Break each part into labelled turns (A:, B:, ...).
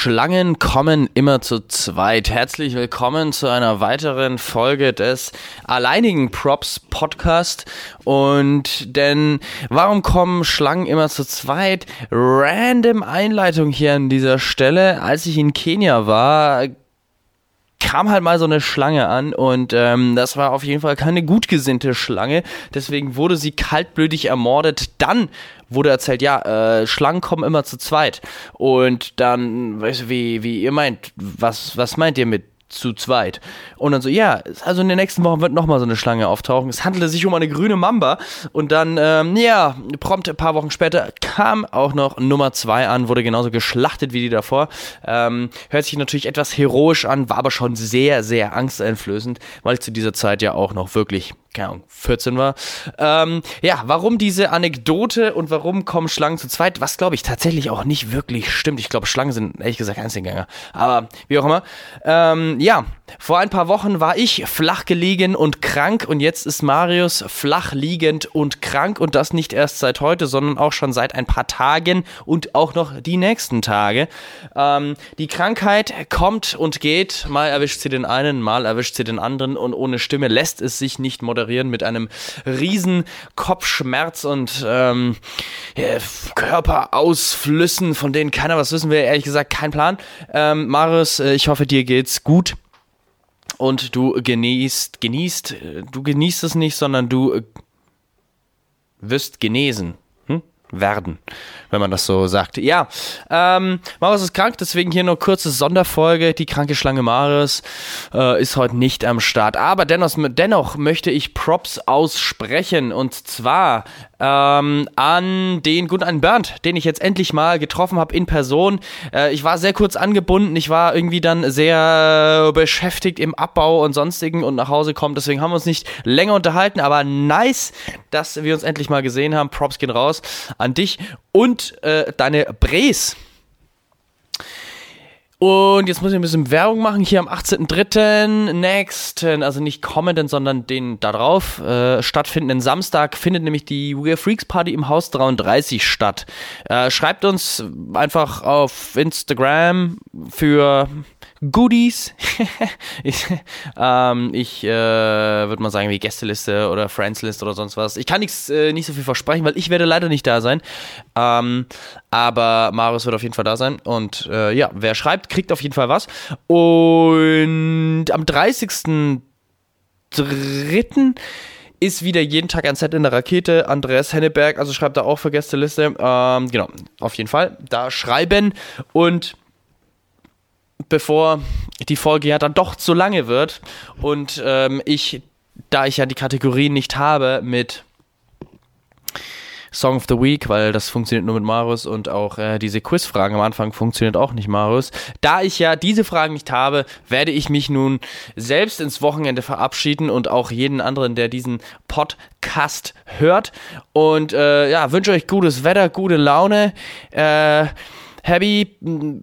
A: Schlangen kommen immer zu zweit. Herzlich willkommen zu einer weiteren Folge des alleinigen Props Podcast. Und denn warum kommen Schlangen immer zu zweit? Random Einleitung hier an dieser Stelle. Als ich in Kenia war, kam halt mal so eine Schlange an und ähm, das war auf jeden Fall keine gut gesinnte Schlange. Deswegen wurde sie kaltblütig ermordet. Dann wurde erzählt, ja, äh, Schlangen kommen immer zu zweit. Und dann, weißt du, wie, wie ihr meint, was, was meint ihr mit zu zweit. Und dann so, ja, also in den nächsten Wochen wird nochmal so eine Schlange auftauchen. Es handelte sich um eine grüne Mamba. Und dann, ähm, ja, prompt ein paar Wochen später kam auch noch Nummer zwei an, wurde genauso geschlachtet wie die davor. Ähm, hört sich natürlich etwas heroisch an, war aber schon sehr, sehr angsteinflößend, weil ich zu dieser Zeit ja auch noch wirklich keine Ahnung, 14 war. Ähm, ja, warum diese Anekdote und warum kommen Schlangen zu zweit? Was glaube ich tatsächlich auch nicht wirklich stimmt. Ich glaube, Schlangen sind ehrlich gesagt Einzelgänger. Aber wie auch immer. Ähm, ja, vor ein paar Wochen war ich flach gelegen und krank und jetzt ist Marius flach liegend und krank und das nicht erst seit heute, sondern auch schon seit ein paar Tagen und auch noch die nächsten Tage. Ähm, die Krankheit kommt und geht. Mal erwischt sie den einen, mal erwischt sie den anderen und ohne Stimme lässt es sich nicht moderieren mit einem riesen Kopfschmerz und ähm, Körperausflüssen, von denen keiner was wissen will. Ehrlich gesagt, kein Plan. Ähm, Marius, äh, ich hoffe, dir geht's gut und du genießt, genießt, äh, du genießt es nicht, sondern du äh, wirst genesen werden, wenn man das so sagt. Ja, ähm, Marius ist krank, deswegen hier nur kurze Sonderfolge. Die kranke Schlange Marius äh, ist heute nicht am Start. Aber dennoch, dennoch möchte ich Props aussprechen. Und zwar ähm, an den guten einen Bernd, den ich jetzt endlich mal getroffen habe in Person. Äh, ich war sehr kurz angebunden, ich war irgendwie dann sehr beschäftigt im Abbau und sonstigen und nach Hause kommen. Deswegen haben wir uns nicht länger unterhalten, aber nice, dass wir uns endlich mal gesehen haben. Props gehen raus an dich und äh, deine Bres. Und jetzt muss ich ein bisschen Werbung machen. Hier am 18.03. nächsten, also nicht kommenden, sondern den darauf äh, stattfindenden Samstag findet nämlich die We Are Freaks Party im Haus 33 statt. Äh, schreibt uns einfach auf Instagram für Goodies. ich ähm, ich äh, würde mal sagen, wie Gästeliste oder Friendslist oder sonst was. Ich kann nichts, äh, nicht so viel versprechen, weil ich werde leider nicht da sein. Ähm, aber Marius wird auf jeden Fall da sein. Und äh, ja, wer schreibt, kriegt auf jeden Fall was. Und am 30.03 ist wieder jeden Tag ein Set in der Rakete. Andreas Henneberg, also schreibt da auch für Gästeliste. Ähm, genau, auf jeden Fall. Da schreiben und bevor die Folge ja dann doch zu lange wird und ähm, ich, da ich ja die Kategorien nicht habe mit Song of the Week, weil das funktioniert nur mit Marius und auch äh, diese Quizfragen am Anfang funktioniert auch nicht Marius. Da ich ja diese Fragen nicht habe, werde ich mich nun selbst ins Wochenende verabschieden und auch jeden anderen, der diesen Podcast hört. Und äh, ja, wünsche euch gutes Wetter, gute Laune. Äh, happy,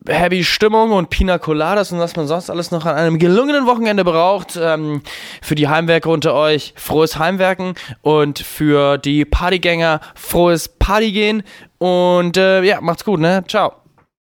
A: happy Stimmung und Pina Coladas und was man sonst alles noch an einem gelungenen Wochenende braucht. Ähm, für die Heimwerker unter euch frohes Heimwerken und für die Partygänger frohes Partygehen. Und äh, ja, macht's gut, ne? Ciao.